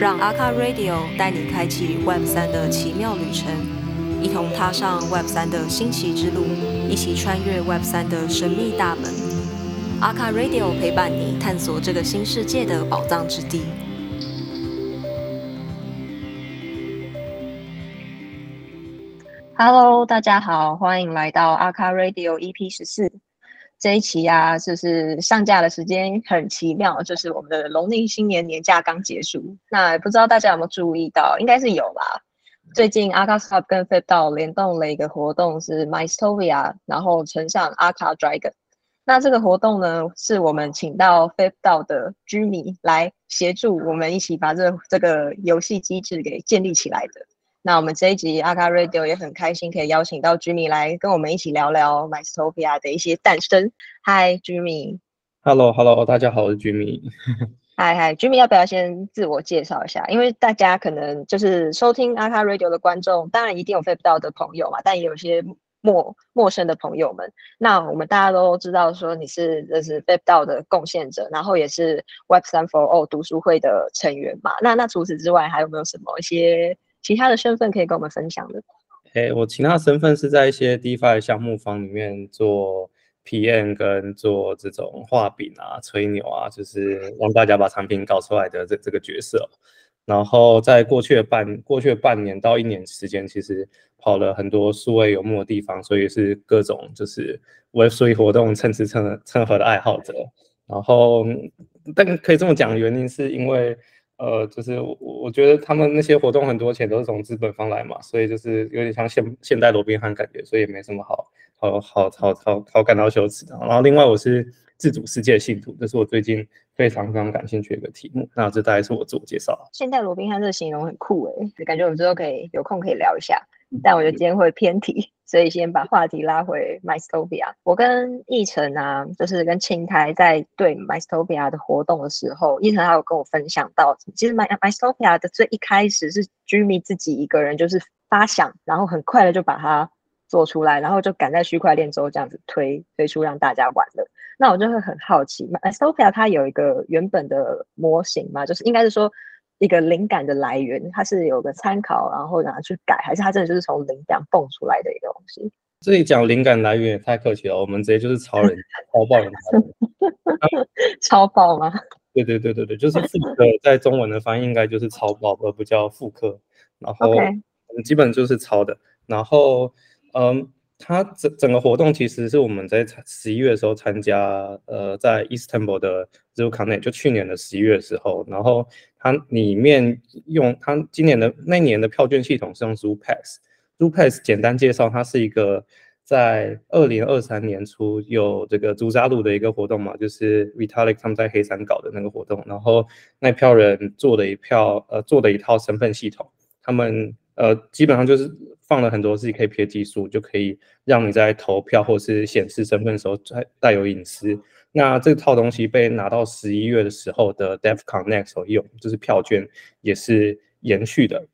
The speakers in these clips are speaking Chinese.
让阿卡 Radio 带你开启 Web 三的奇妙旅程，一同踏上 Web 三的新奇之路，一起穿越 Web 三的神秘大门。阿卡 Radio 陪伴你探索这个新世界的宝藏之地。Hello，大家好，欢迎来到阿卡 Radio EP 十四。这一期啊，就是上架的时间很奇妙，就是我们的农历新年年假刚结束。那不知道大家有没有注意到，应该是有吧？最近阿卡 Club 跟 f i p 道联动了一个活动，是 MyStovia，然后乘上阿卡 Dragon。那这个活动呢，是我们请到 f i p 道的居民来协助我们一起把这这个游戏机制给建立起来的。那我们这一集阿卡 Radio 也很开心，可以邀请到 Jimmy 来跟我们一起聊聊 MyStopia 的一些诞生。Hi Jimmy。Hello，Hello，大家好，我是 Jimmy。Hi Hi，Jimmy 要不要先自我介绍一下？因为大家可能就是收听阿卡 Radio 的观众，当然一定有 f a 到的朋友嘛，但也有些陌陌生的朋友们。那我们大家都知道说你是这是 f a 到的贡献者，然后也是 Web 三 for All 读书会的成员嘛。那那除此之外，还有没有什么一些？其他的身份可以跟我们分享的。哎，我其他的身份是在一些 DeFi 项目方里面做 PM 跟做这种画饼啊、吹牛啊，就是让大家把产品搞出来的这这个角色。然后在过去的半过去的半年到一年时间，其实跑了很多数位游牧的地方，所以是各种就是 Web3 活动蹭吃蹭蹭喝的爱好者。然后，但可以这么讲，原因是因为。呃，就是我我觉得他们那些活动很多钱都是从资本方来嘛，所以就是有点像现现代罗宾汉感觉，所以也没什么好好好好好好感到羞耻的。然后另外我是自主世界信徒，这是我最近非常非常感兴趣的一个题目。那这大概是我自我介绍。现代罗宾汉这个形容很酷诶，感觉我们之后可以有空可以聊一下。但我觉得今天会偏题，所以先把话题拉回 MyStopia。我跟奕晨啊，就是跟青苔在对 MyStopia 的活动的时候，奕晨还有跟我分享到，其实 My MyStopia 的最一开始是 Jimmy 自己一个人就是发想，然后很快的就把它做出来，然后就赶在区块链周这样子推推出让大家玩的。那我就会很好奇，MyStopia 它有一个原本的模型嘛，就是应该是说。一个灵感的来源，它是有个参考，然后拿去改，还是它真的就是从灵感蹦出来的一个东西？这里讲灵感来源也太客气了，我们直接就是超人超爆人，超爆吗？对对对对对，就是复刻，在中文的翻译应该就是超爆，而不叫复刻。然后基本就是抄的。然后嗯，它整整个活动其实是我们在十一月的时候参加，呃，在 Istanbul 的 ZooConnect，就去年的十一月的时候，然后。它里面用它今年的那年的票券系统是用 Zoo Pass，Zoo Pass 简单介绍，它是一个在二零二三年初有这个朱扎路的一个活动嘛，就是 Vitalik 他们在黑山搞的那个活动，然后那票人做的一票呃做的一套身份系统，他们呃基本上就是放了很多自己可以撇技术，就可以让你在投票或是显示身份的时候带带有隐私。那这套东西被拿到十一月的时候的 DevCon Next 用，就是票券也是延续的。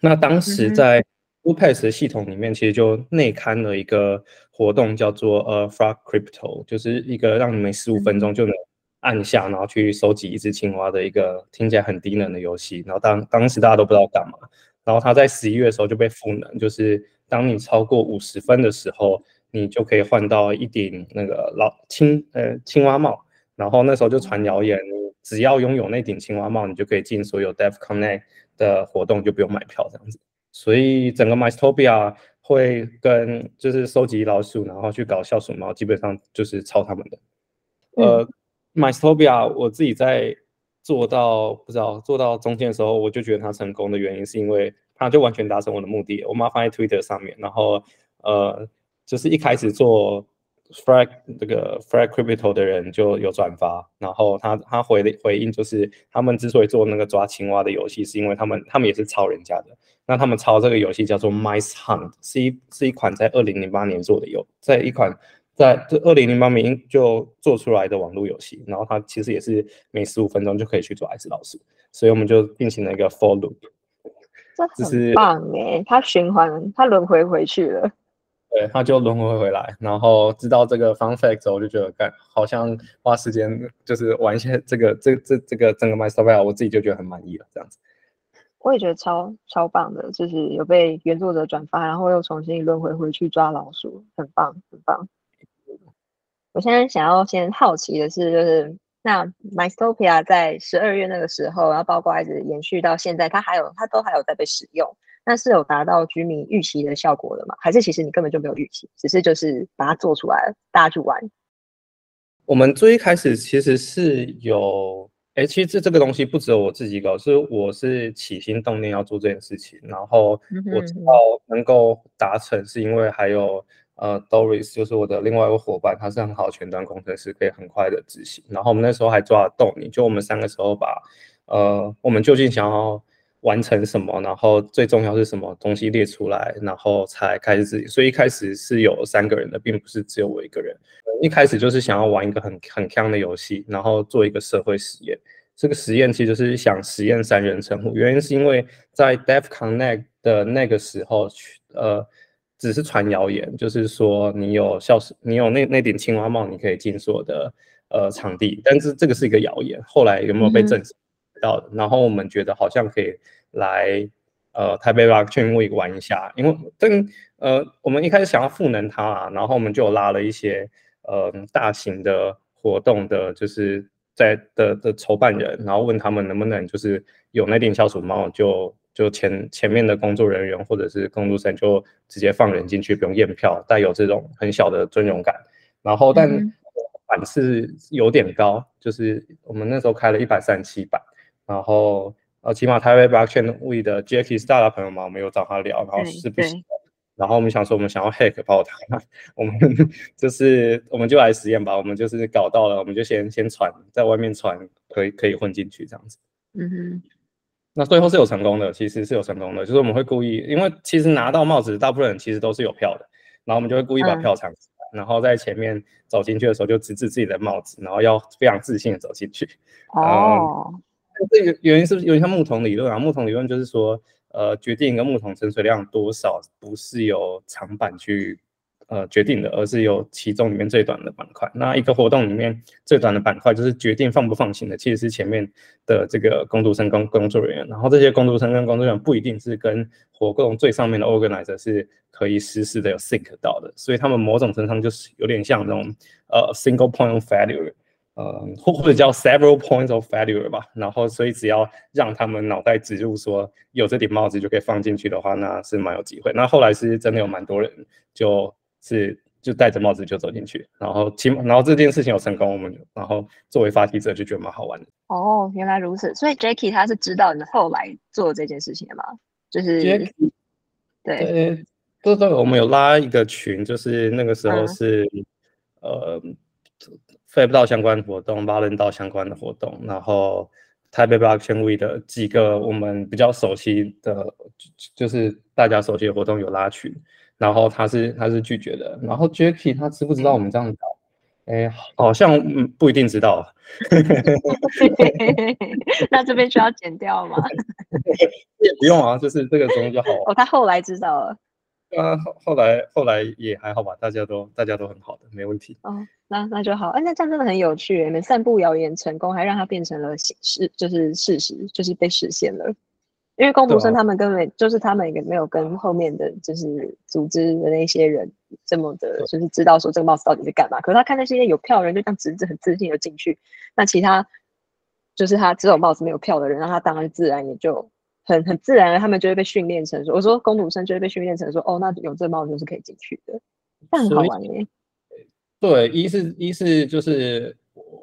那当时在 UPass 的系统里面，其实就内刊了一个活动，叫做呃 Frog Crypto，就是一个让你们十五分钟就能按下，然后去收集一只青蛙的一个听起来很低能的游戏。然后当当时大家都不知道干嘛，然后它在十一月的时候就被赋能，就是当你超过五十分的时候。你就可以换到一顶那个老青呃青蛙帽，然后那时候就传谣言，只要拥有那顶青蛙帽，你就可以进所有 Dev Connect 的活动，就不用买票这样子。所以整个 MyStopia 会跟就是收集老鼠，然后去搞笑鼠猫，基本上就是抄他们的。呃，MyStopia 我自己在做到不知道做到中间的时候，我就觉得它成功的原因是因为它就完全达成我的目的。我妈放在 Twitter 上面，然后呃。就是一开始做 frag 这个 frag crypto 的人就有转发，然后他他回的回应就是他们之所以做那个抓青蛙的游戏，是因为他们他们也是抄人家的。那他们抄这个游戏叫做 Mice Hunt，是一是一款在二零零八年做的游，在一款在这二零零八年就做出来的网络游戏。然后它其实也是每十五分钟就可以去抓一只老鼠，所以我们就进行了一个 for loop。这很棒哎，它循环它轮回回去了。对，他就轮回回来，然后知道这个 fun fact 之后，我就觉得干好像花时间就是玩一些这个这这这个整个 my software，我自己就觉得很满意了这样子。我也觉得超超棒的，就是有被原作者转发，然后又重新轮回回去抓老鼠，很棒很棒。我现在想要先好奇的是，就是那 Mystopia 在十二月那个时候，然后包括一直延续到现在，它还有它都还有在被使用，那是有达到居民预期的效果的吗？还是其实你根本就没有预期，只是就是把它做出来，大家去玩？我们最一开始其实是有。哎，其实这这个东西不只有我自己搞，是我是起心动念要做这件事情，然后我知道能够达成，是因为还有呃，Doris 就是我的另外一个伙伴，他是很好的前端工程师，可以很快的执行。然后我们那时候还抓了动力，就我们三个时候把呃，我们究竟想要完成什么，然后最重要是什么东西列出来，然后才开始执行。所以一开始是有三个人的，并不是只有我一个人。一开始就是想要玩一个很很强的游戏，然后做一个社会实验。这个实验其实是想实验三人成虎，原因是因为在 Dev Connect 的那个时候，呃，只是传谣言，就是说你有校史，你有那那顶青蛙帽，你可以进所的呃场地。但是这个是一个谣言，后来有没有被证实到？然后我们觉得好像可以来呃台北 Blockchain Week 玩一下，因为但呃我们一开始想要赋能它啊，然后我们就拉了一些。呃，大型的活动的，就是在的的筹办人，然后问他们能不能就是有那顶消暑帽，就就前前面的工作人员或者是工读生就直接放人进去，不用验票，带有这种很小的尊荣感。然后，但版次有点高，就是我们那时候开了一百三十七版，然后呃，起码台北 Blockchain Week 的 Jackie Star 的朋友嘛，我们有找他聊，然后是不是？然后我们想说，我们想要 hack 爆它，我们 就是我们就来实验吧。我们就是搞到了，我们就先先传在外面传，可以可以混进去这样子。嗯哼。那最后是有成功的，其实是有成功的，就是我们会故意，因为其实拿到帽子，大部分人其实都是有票的，然后我们就会故意把票藏起来，然后在前面走进去的时候就直指自己的帽子，然后要非常自信的走进去。哦。这个原因是有点像木桶理论啊，木桶理论就是说。呃，决定一个木桶沉水量多少，不是由长板去呃决定的，而是由其中里面最短的板块。那一个活动里面最短的板块，就是决定放不放行的，其实是前面的这个工读生跟工作人员。然后这些工读生跟工作人员不一定是跟活动最上面的 organizer 是可以实时的有 sync 到的，所以他们某种程度上就是有点像那种呃 single point of failure。呃，或或者叫 several points of failure 吧，然后所以只要让他们脑袋植入说有这顶帽子就可以放进去的话，那是蛮有机会。那后来是真的有蛮多人就是就戴着帽子就走进去，然后起码然后这件事情有成功，我们然后作为发起者就觉得蛮好玩的。哦，原来如此，所以 Jackie 他是知道你后来做这件事情的吗？就是对，对对，我们有拉一个群，就是那个时候是呃。飞不到相关的活动，巴伦到相关的活动，然后台北 Blockchain Week 的几个我们比较熟悉的，就是大家熟悉的活动有拉群，然后他是他是拒绝的，然后 Jacky 他知不知道我们这样搞？哎，好像不一定知道。那这边需要剪掉吗？也不用啊，就是这个中就好。哦，他后来知道了。啊，后后来后来也还好吧，大家都大家都很好的，没问题。哦，那那就好。哎，那这样真的很有趣，你们散布谣言成功，还让它变成了事，就是事实，就是被实现了。因为工读生他们根本就是他们也没有跟后面的就是组织的那些人这么的，就是知道说这个帽子到底是干嘛。可是他看那些有票的人，就这样直直很自信的进去，那其他就是他只有帽子没有票的人，那他当然自然也就。很很自然的，他们就会被训练成说，我说工读生就会被训练成说，哦，那有这帽子就是可以进去的，这样很好玩耶。对，一是一是就是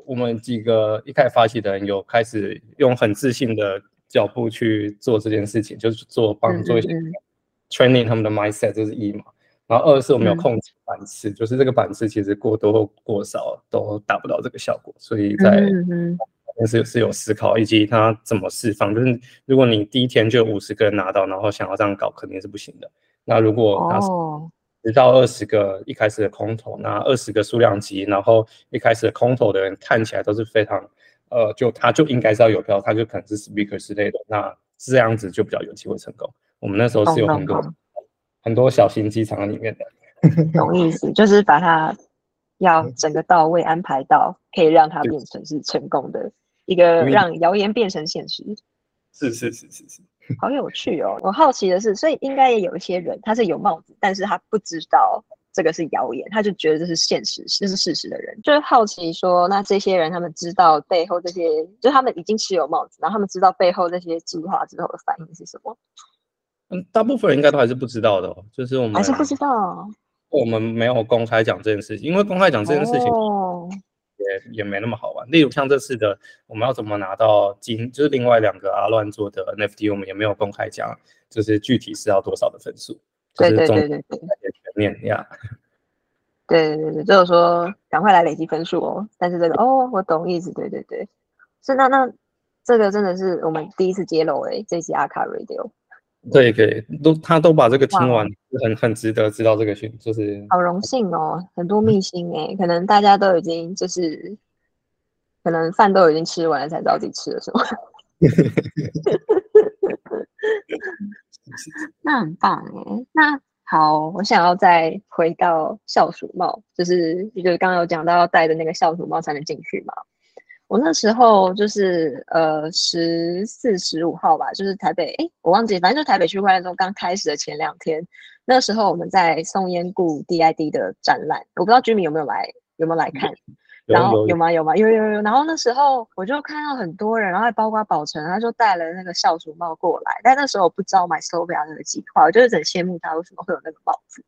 我们几个一开始发起的人有开始用很自信的脚步去做这件事情，就是做帮做一些 training 他们的 mindset，这是一嘛。然后二是我们有控制板次，就是这个板次其实过多或过少都达不到这个效果，所以在。是是有思考，以及它怎么释放。就是如果你第一天就五十个人拿到，然后想要这样搞，肯定是不行的。那如果他十到二十个一开始的空投，那二十个数量级，然后一开始的空投的人看起来都是非常，呃，就他就应该是要有票，他就可能是 speaker 之类的，那这样子就比较有机会成功。我们那时候是有很多很多小型机场里面的，懂意思，就是把它要整个到位安排到，可以让它变成是成功的。一个让谣言变成现实，是是是是是，好有趣哦！我好奇的是，所以应该也有一些人，他是有帽子，但是他不知道这个是谣言，他就觉得这是现实，这是事实的人，就是好奇说，那这些人他们知道背后这些，就他们已经持有帽子，然后他们知道背后这些计划之后的反应是什么？嗯，大部分人应该都还是不知道的，哦，就是我们还是不知道，我们没有公开讲这件事情，因为公开讲这件事情。也也没那么好玩。例如像这次的，我们要怎么拿到金，就是另外两个阿乱做的 NFT，我们也没有公开讲，就是具体是要多少的分数。对对对对对，全面呀。对对对对，就是说赶快来累积分数哦。但是这个哦，我懂意思。对对对，是那那这个真的是我们第一次揭露哎，这期阿卡 Radio。对，可以都他都把这个听完，很很值得知道这个讯，就是好荣幸哦，很多秘辛哎，可能大家都已经就是，可能饭都已经吃完了，才知道自己吃了什么。那很棒哎，那好，我想要再回到校鼠帽，就是就是刚刚有讲到要戴的那个校鼠帽才能进去嘛。我那时候就是呃十四十五号吧，就是台北，哎，我忘记，反正就台北区块链中刚开始的前两天，那时候我们在松烟故 DID 的展览，我不知道居民有没有来，有没有来看，然后有吗？有吗？有有有。然后那时候我就看到很多人，然后还包括宝成，他就戴了那个校服帽过来，但那时候我不知道买 s o v i a 那个计划，我就是很羡慕他为什么会有那个帽子。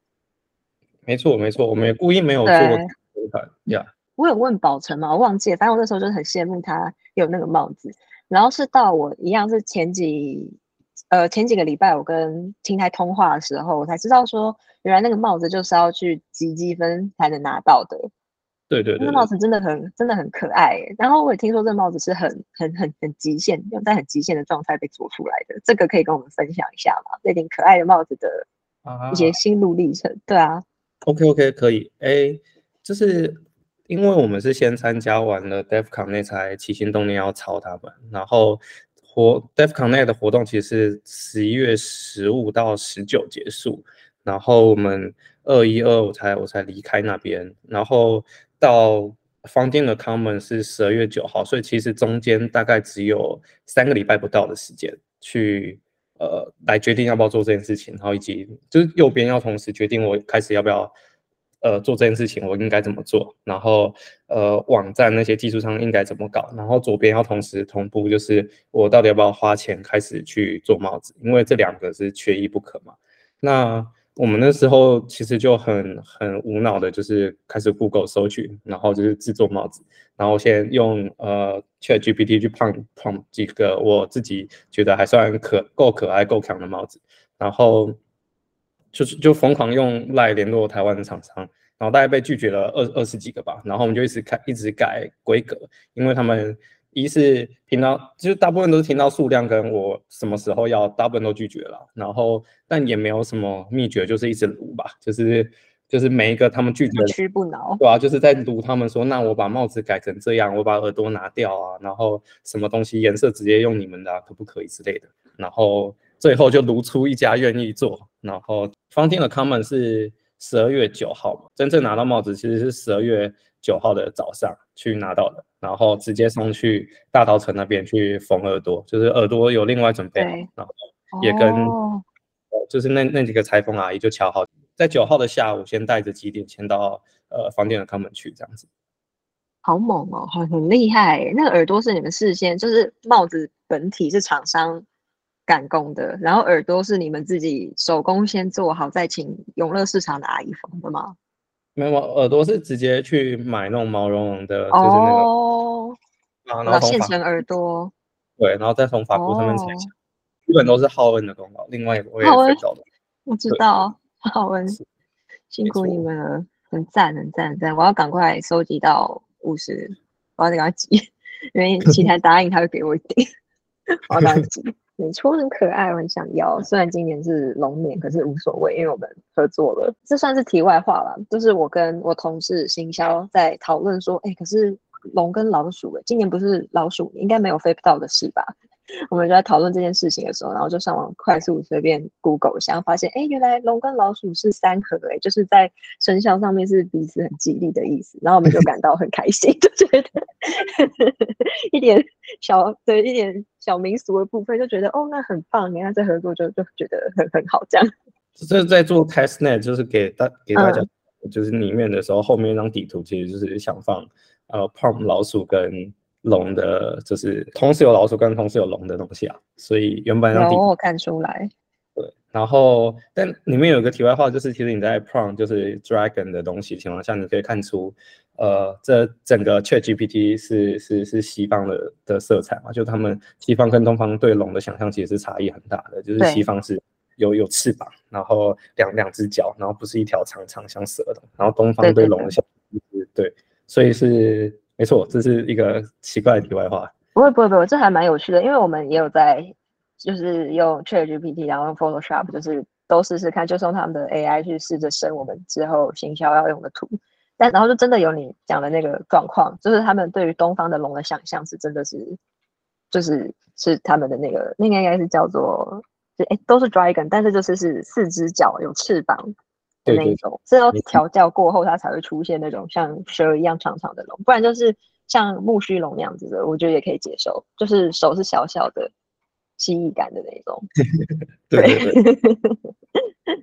没错没错，我们也故意没有做这款呀。我有问宝成嘛，我忘记了。反正我那时候就很羡慕他有那个帽子。然后是到我一样是前几呃前几个礼拜，我跟青台通话的时候，我才知道说，原来那个帽子就是要去积积分才能拿到的。对对对，那帽子真的很真的很可爱。然后我也听说这帽子是很很很很极限，用在很极限的状态被做出来的。这个可以跟我们分享一下吗？那顶可爱的帽子的一些心路历程。对啊。OK OK 可以。哎，就是。因为我们是先参加完了 DevCon 那才起心动念要抄他们，然后活 DevCon 那的活动其实是十一月十五到十九结束，然后我们二一二我才我才离开那边，然后到方店的 Common 是十二月九号，所以其实中间大概只有三个礼拜不到的时间去呃来决定要不要做这件事情，然后以及就是右边要同时决定我开始要不要。呃，做这件事情我应该怎么做？然后呃，网站那些技术上应该怎么搞？然后左边要同时同步，就是我到底要不要花钱开始去做帽子？因为这两个是缺一不可嘛。那我们那时候其实就很很无脑的，就是开始 Google 搜取，然后就是制作帽子，然后先用呃 ChatGPT 去胖胖几个我自己觉得还算可够可爱够强的帽子，然后。就是就疯狂用来联络台湾的厂商，然后大概被拒绝了二二十几个吧，然后我们就一直开一直改规格，因为他们一是听到就是大部分都是听到数量跟我什么时候要，大部分都拒绝了，然后但也没有什么秘诀，就是一直撸吧，就是就是每一个他们拒绝不屈不挠，对啊，就是在撸他们说，那我把帽子改成这样，我把耳朵拿掉啊，然后什么东西颜色直接用你们的可不可以之类的，然后。最后就撸出一家愿意做，然后方天的 Common 是十二月九号嘛，真正拿到帽子其实是十二月九号的早上去拿到的，然后直接送去大稻城那边去缝耳朵，就是耳朵有另外准备，然后也跟就是那那几个裁缝阿姨就瞧好，在九号的下午先带着几点签到呃房间的 Common 去这样子，好猛哦，很很厉害，那个耳朵是你们事先就是帽子本体是厂商。赶工的，然后耳朵是你们自己手工先做好，再请永乐市场的阿姨缝的吗？没有，耳朵是直接去买那种毛茸茸的，就是那个啊，然后现成耳朵，对，然后再从法国上面裁下，基本都是浩恩的功劳。另外，我也知道的，我知道浩恩，辛苦你们了，很赞，很赞，很赞！我要赶快收集到五十，我要给他挤，因为 其他答应他会给我一点，我要赶快挤。没错，很可爱，我很想要。虽然今年是龙年，可是无所谓，因为我们合作了。这算是题外话了，就是我跟我同事行销在讨论说，哎，可是龙跟老鼠，哎，今年不是老鼠，应该没有飞不到的事吧？我们就在讨论这件事情的时候，然后就上网快速随便 Google 一下，发现哎，原来龙跟老鼠是三合，哎，就是在生肖上面是彼此很吉利的意思。然后我们就感到很开心，就觉得一点小对一点小民俗的部分，就觉得哦，那很棒，你看这合作就就觉得很很好，这样。这在做 testnet，就是给大给大家，就是里面的时候，后面一张底图其实就是想放呃 pom 老鼠跟。龙的，就是同时有老鼠跟同时有龙的东西啊，所以原本让我看出来。对，然后但里面有一个题外话，就是其实你在 prompt 就是 dragon 的东西情况下，你可以看出，呃，这整个 Chat GPT 是是是西方的的色彩嘛，就他们西方跟东方对龙的想象其实是差异很大的，就是西方是有有翅膀，然后两两只脚，然后不是一条长长像蛇的，然后东方对龙的想象是对，所以是。没错，这是一个奇怪的题外话。不会不会不会，这还蛮有趣的，因为我们也有在，就是用 ChatGPT，然后用 Photoshop，就是都试试看，就是用他们的 AI 去试着生我们之后行销要用的图。但然后就真的有你讲的那个状况，就是他们对于东方的龙的想象是真的是，就是是他们的那个那个应该是叫做，就哎都是 Dragon，但是就是是四只脚有翅膀。的那种是要调教过后，它才会出现那种像蛇一样长长的龙，不然就是像木须龙那样子的，我觉得也可以接受。就是手是小小的蜥蜴感的那种。对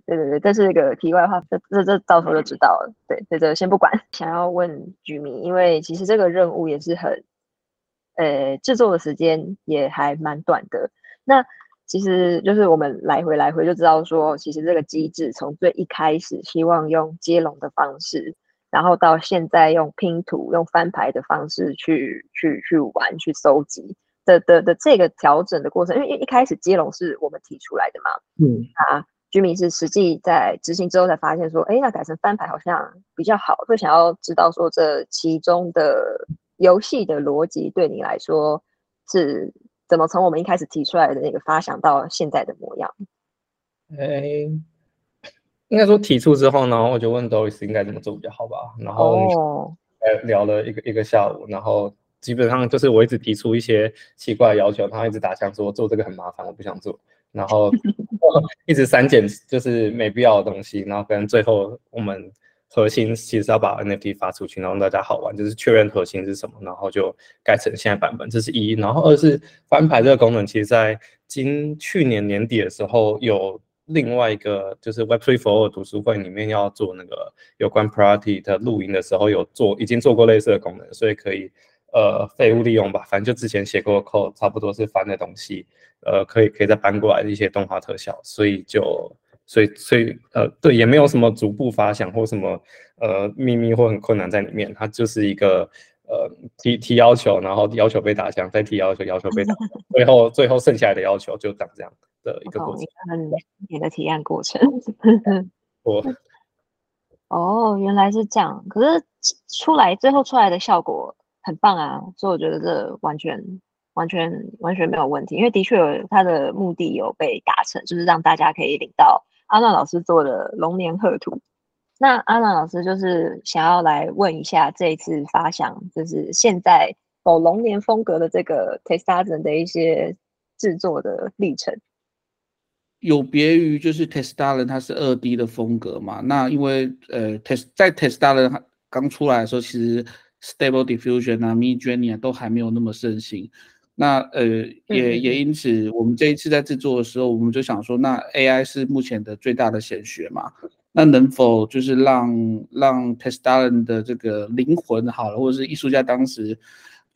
对对对，这是一个题外话，这这这到时候就知道了。对，这这先不管。想要问居民，因为其实这个任务也是很，呃，制作的时间也还蛮短的。那其实就是我们来回来回就知道说，其实这个机制从最一开始希望用接龙的方式，然后到现在用拼图、用翻牌的方式去去去玩、去搜集的的的这个调整的过程，因为一一开始接龙是我们提出来的嘛，嗯啊，居民是实际在执行之后才发现说，哎，那改成翻牌好像比较好，会想要知道说这其中的游戏的逻辑对你来说是。怎么从我们一开始提出来的那个发想到现在的模样？哎，应该说提出之后呢，我就问 Doris 应该怎么做比较好吧。然后呃聊了一个一个下午，然后基本上就是我一直提出一些奇怪的要求，他一直打枪说做这个很麻烦，我不想做。然后 一直删减就是没必要的东西，然后跟最后我们。核心其实要把 NFT 发出去，然后大家好玩，就是确认核心是什么，然后就改成现在版本。这是一，然后二是翻牌这个功能，其实在今去年年底的时候，有另外一个就是 Web3 for 读书会里面要做那个有关 Priority 的录音的时候，有做已经做过类似的功能，所以可以呃废物利用吧。反正就之前写过 code，差不多是翻的东西，呃，可以可以再搬过来一些动画特效，所以就。所以，所以，呃，对，也没有什么逐步发想或什么，呃，秘密或很困难在里面。它就是一个，呃，提提要求，然后要求被打枪，再提要求，要求被打，最后，最后剩下来的要求就长这样的一个过程。很你的提案过程。我。哦，原来是这样。可是出来最后出来的效果很棒啊，所以我觉得这完全。完全完全没有问题，因为的确有它的目的有被达成，就是让大家可以领到阿娜老师做的龙年贺图。那阿娜老师就是想要来问一下，这一次发想就是现在走龙年风格的这个 t e s t a z e n 的一些制作的历程。有别于就是 t e s t a z e n 它是二 D 的风格嘛？那因为呃 test 在 t e s t a z e n 刚出来的时候，其实 Stable Diffusion 啊、Mid Journey 啊都还没有那么盛行。那呃也也因此，我们这一次在制作的时候，我们就想说，那 AI 是目前的最大的显学嘛？那能否就是让让 t e s t a l e n 的这个灵魂好了，或者是艺术家当时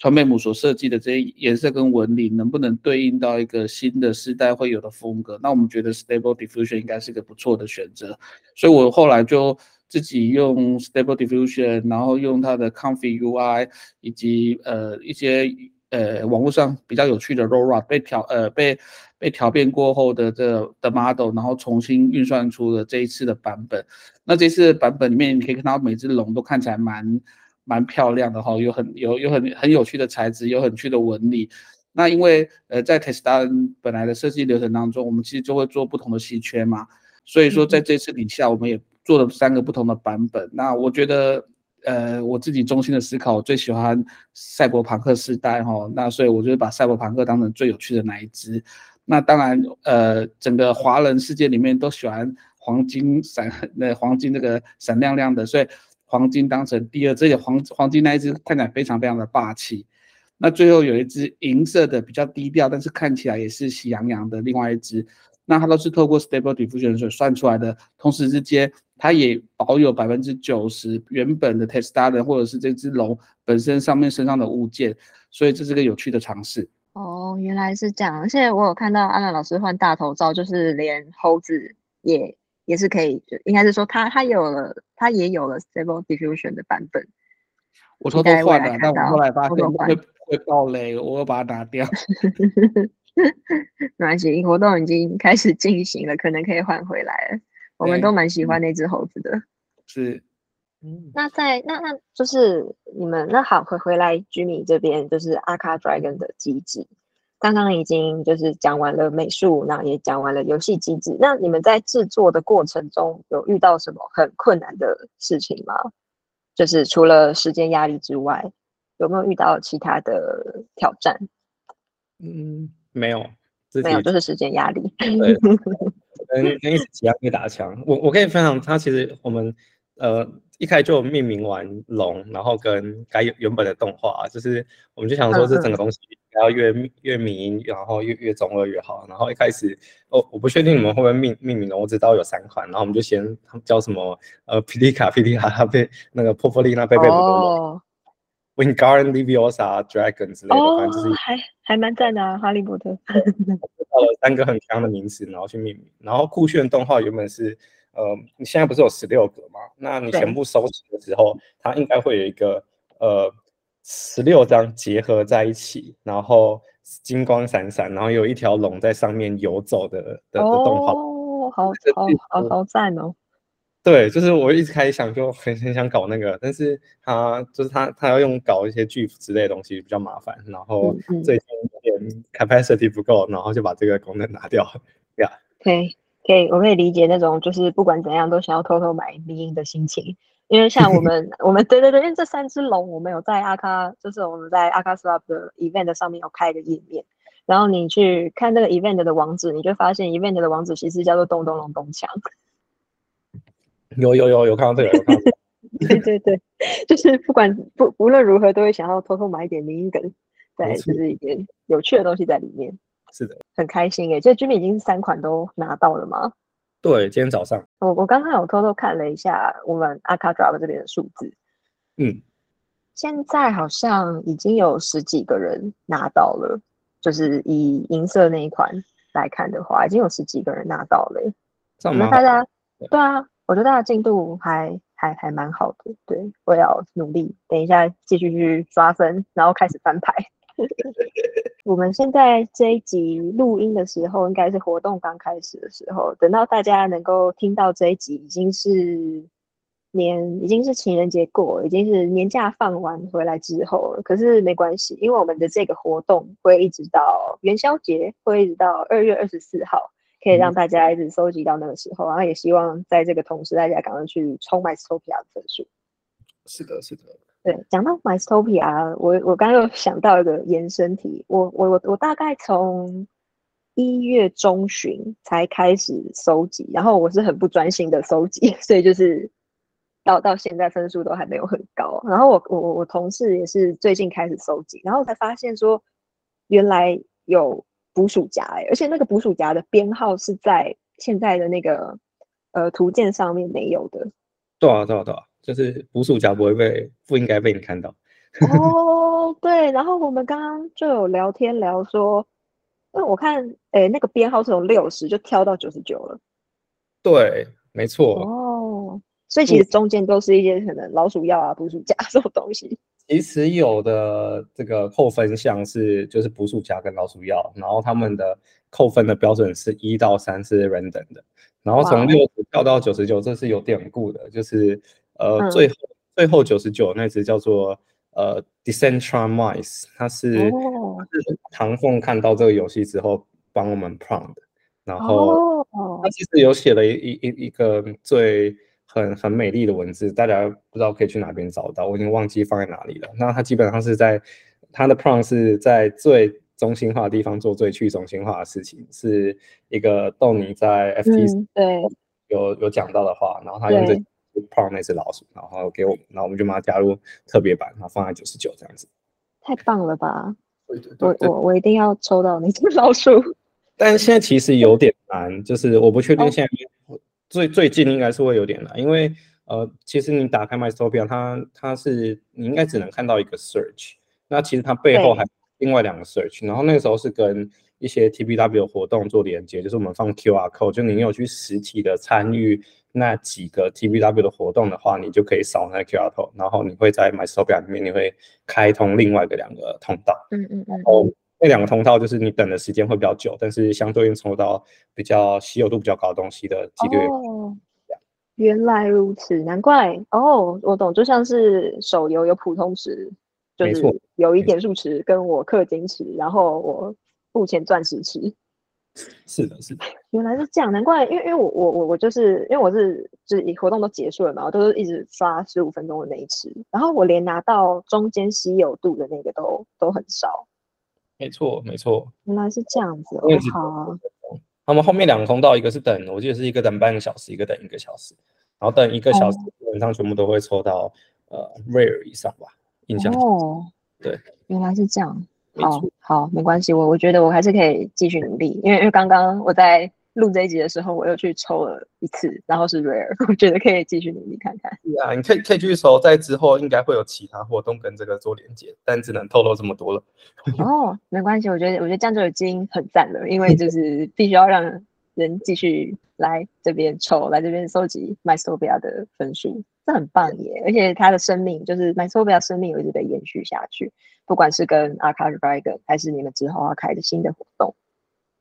川贝姆所设计的这些颜色跟纹理，能不能对应到一个新的时代会有的风格？那我们觉得 Stable Diffusion 应该是个不错的选择，所以我后来就自己用 Stable Diffusion，然后用它的 Comfy UI 以及呃一些。呃，网络上比较有趣的 RORA 被调呃被被调变过后的这的 model，然后重新运算出了这一次的版本。那这次版本里面，你可以看到每只龙都看起来蛮蛮漂亮的哈，有很有有很很有趣的材质，有很趣的纹理。那因为呃在 Tesla 本来的设计流程当中，我们其实就会做不同的细圈嘛，所以说在这次底下，我们也做了三个不同的版本。那我觉得。呃我自己中心的思考，我最喜欢赛博朋克时代哈，那所以我就把赛博朋克当成最有趣的那一只。那当然，呃，整个华人世界里面都喜欢黄金闪，那黄金那个闪亮亮的，所以黄金当成第二，这些黄黄金那一只看起来非常非常的霸气。那最后有一只银色的比较低调，但是看起来也是喜洋洋的另外一只，那它都是透过 Stable Diffusion 所算出来的，同时之间它也保有百分之九十原本的 Tesla 的或者是这只龙本身上面身上的物件，所以这是个有趣的尝试。哦，原来是这样。而且我有看到安娜老师换大头照，就是连猴子也也是可以，应该是说他他有了，他也有了 Stable Diffusion 的版本。我偷偷换了，但我后来发现会会爆雷，我要把它拿掉。没关系，活动已经开始进行了，可能可以换回来了。我们都蛮喜欢那只猴子的。是，嗯，那在那那就是你们那好回回来居民这边就是阿卡 Dragon 的机制，刚刚已经就是讲完了美术，那也讲完了游戏机制。那你们在制作的过程中有遇到什么很困难的事情吗？就是除了时间压力之外，有没有遇到其他的挑战？嗯，没有，没有，就是时间压力。对，跟跟一起压力打枪。我我可以分享，他其实我们呃一开就命名完龙，然后跟该原本的动画，就是我们就想说这整个东西要越越名，然后越越中二越好。然后一开始，哦，我不确定你们会不会命命名龙，我知道有三款，然后我们就先叫什么呃皮利卡、皮利卡被那个破破利那贝贝姆多。Wingardium Leviosa Dragon 之类的，反正就是还还蛮赞的啊，哈利波特。到了三个很强的名词，然后去命名。然后酷炫动画原本是，呃，你现在不是有十六个吗？那你全部收集的时候，它应该会有一个呃十六张结合在一起，然后金光闪闪，然后有一条龙在上面游走的的的动画。哦，好好好好赞哦。对，就是我一直开始想，就很很想搞那个，但是他就是他他要用搞一些 GIF 之类的东西比较麻烦，然后最近有点 capacity 不够，然后就把这个功能拿掉。呀，可以可以，我可以理解那种就是不管怎样都想要偷偷买迷音的心情，因为像我们 我们对对对，因为这三只龙，我们有在阿卡，就是我们在阿卡 Swap 的 event 上面有开一个页面，然后你去看那个 event 的网址，你就发现 event 的网址其实叫做咚咚隆咚锵。有有有有看到这个，有看到。对对对，就是不管不无论如何，都会想要偷偷买一点名梗，对，就是一点有趣的东西在里面。是的，很开心哎！这居民已经三款都拿到了吗？对，今天早上。我我刚刚有偷偷看了一下我们阿卡 Drive 这边的数字，嗯，现在好像已经有十几个人拿到了，就是以银色那一款来看的话，已经有十几个人拿到了。那大家对啊。我觉得大家进度还还还蛮好的，对我要努力，等一下继续去抓分，然后开始翻牌。我们现在这一集录音的时候，应该是活动刚开始的时候，等到大家能够听到这一集，已经是年已经是情人节过，已经是年假放完回来之后了。可是没关系，因为我们的这个活动会一直到元宵节，会一直到二月二十四号。可以让大家一直收集到那个时候，然后也希望在这个同时，大家赶快去冲 Mystopia 的分数。是的，是的。对，讲到 Mystopia，我我刚刚又想到一个延伸题，我我我我大概从一月中旬才开始收集，然后我是很不专心的收集，所以就是到到现在分数都还没有很高。然后我我我我同事也是最近开始收集，然后才发现说原来有。捕鼠夹哎，而且那个捕鼠夹的编号是在现在的那个呃图鉴上面没有的。对啊，对啊，对啊，就是捕鼠夹不会被不应该被你看到。哦，对，然后我们刚刚就有聊天聊说，因为我看哎那个编号是从六十就跳到九十九了。对，没错。哦，所以其实中间都是一些可能老鼠药啊、捕鼠夹 这种东西。其实有的这个扣分项是就是捕鼠夹跟老鼠药，然后他们的扣分的标准是一到三是 random 的，然后从六十跳到九十九，这是有典故的，就是呃最后最后九十九那只叫做呃 Decentral Mice，它是是唐凤看到这个游戏之后帮我们 prompt 的，然后他其实有写了一一一个最。很很美丽的文字，大家不知道可以去哪边找到，我已经忘记放在哪里了。那它基本上是在它的 prompt 是在最中心化的地方做最去中心化的事情，是一个豆泥在 FT 对有有讲到的话，然后他用这 prompt 那只老鼠，然后给我们，然后我们就把它加入特别版，然后放在九十九这样子。太棒了吧！对对对，我我我一定要抽到那只老鼠。但现在其实有点难，就是我不确定现在最最近应该是会有点难，因为呃，其实你打开 MyStopia，它它是你应该只能看到一个 search，那其实它背后还另外两个 search，然后那个时候是跟一些 TBW 活动做连接，就是我们放 QR code，就你有去实体的参与那几个 TBW 的活动的话，你就可以扫那个 QR code，然后你会在 MyStopia 里面你会开通另外的两个通道，嗯嗯嗯。那两个通道就是你等的时间会比较久，但是相对应抽到比较稀有度比较高的东西的几率。哦，原来如此，难怪哦，我懂，就像是手游有普通池，就是有一点数池，跟我氪金池，然后我付钱钻石池。是的，是的。原来是这样，难怪，因为因为我我我我就是因为我是就是活动都结束了嘛，我都是一直刷十五分钟的那一次，然后我连拿到中间稀有度的那个都都很少。没错，没错，原来是这样子。好，他们后面两个通道，一个是等，我记得是一个等半个小时，一个等一个小时。然后等一个小时，基本上全部都会抽到呃 rare 以上吧，印象。哦，对，原来是这样。好，好，没关系，我我觉得我还是可以继续努力，因为因为刚刚我在。录这一集的时候，我又去抽了一次，然后是 rare，我觉得可以继续努力看看。是啊，你可以可以继续抽，在之后应该会有其他活动跟这个做连接，但只能透露这么多了。哦，没关系，我觉得我觉得这样就已经很赞了，因为就 是必须要让人继续来这边抽，来这边收集 MyStopia 的分数，这很棒耶！而且他的生命就是 MyStopia 生命有一直在延续下去，不管是跟 Archive Dragon 还是你们之后要开的新的活动。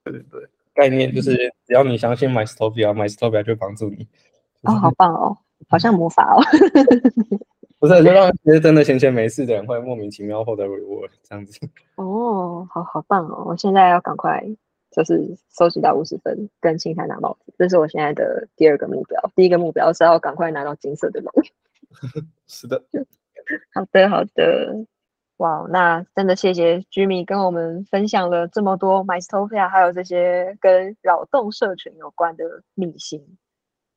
对对对。概念就是，只要你相信 MyStopia，MyStopia 就帮助你。哦，好棒哦，好像魔法哦。不是，就让其实真的闲闲没事的人会莫名其妙获得 reward 这样子。哦，好好棒哦！我现在要赶快就是收集到五十分，跟青苔拿帽子，这是我现在的第二个目标。第一个目标是要赶快拿到金色的龙。是的。好的，好的。哇，那真的谢谢 Jimmy 跟我们分享了这么多 MyStopia，还有这些跟扰动社群有关的秘辛，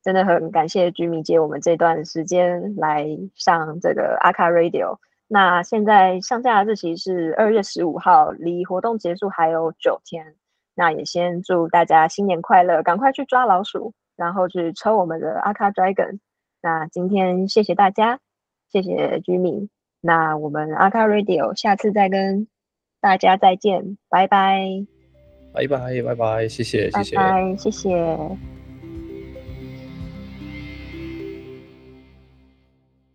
真的很感谢 Jimmy 借我们这段时间来上这个阿卡 Radio。那现在上架日期是二月十五号，离活动结束还有九天。那也先祝大家新年快乐，赶快去抓老鼠，然后去抽我们的阿卡 Dragon。那今天谢谢大家，谢谢 Jimmy。那我们阿卡 Radio 下次再跟大家再见，拜拜，拜拜拜拜，谢谢谢谢，拜拜谢谢。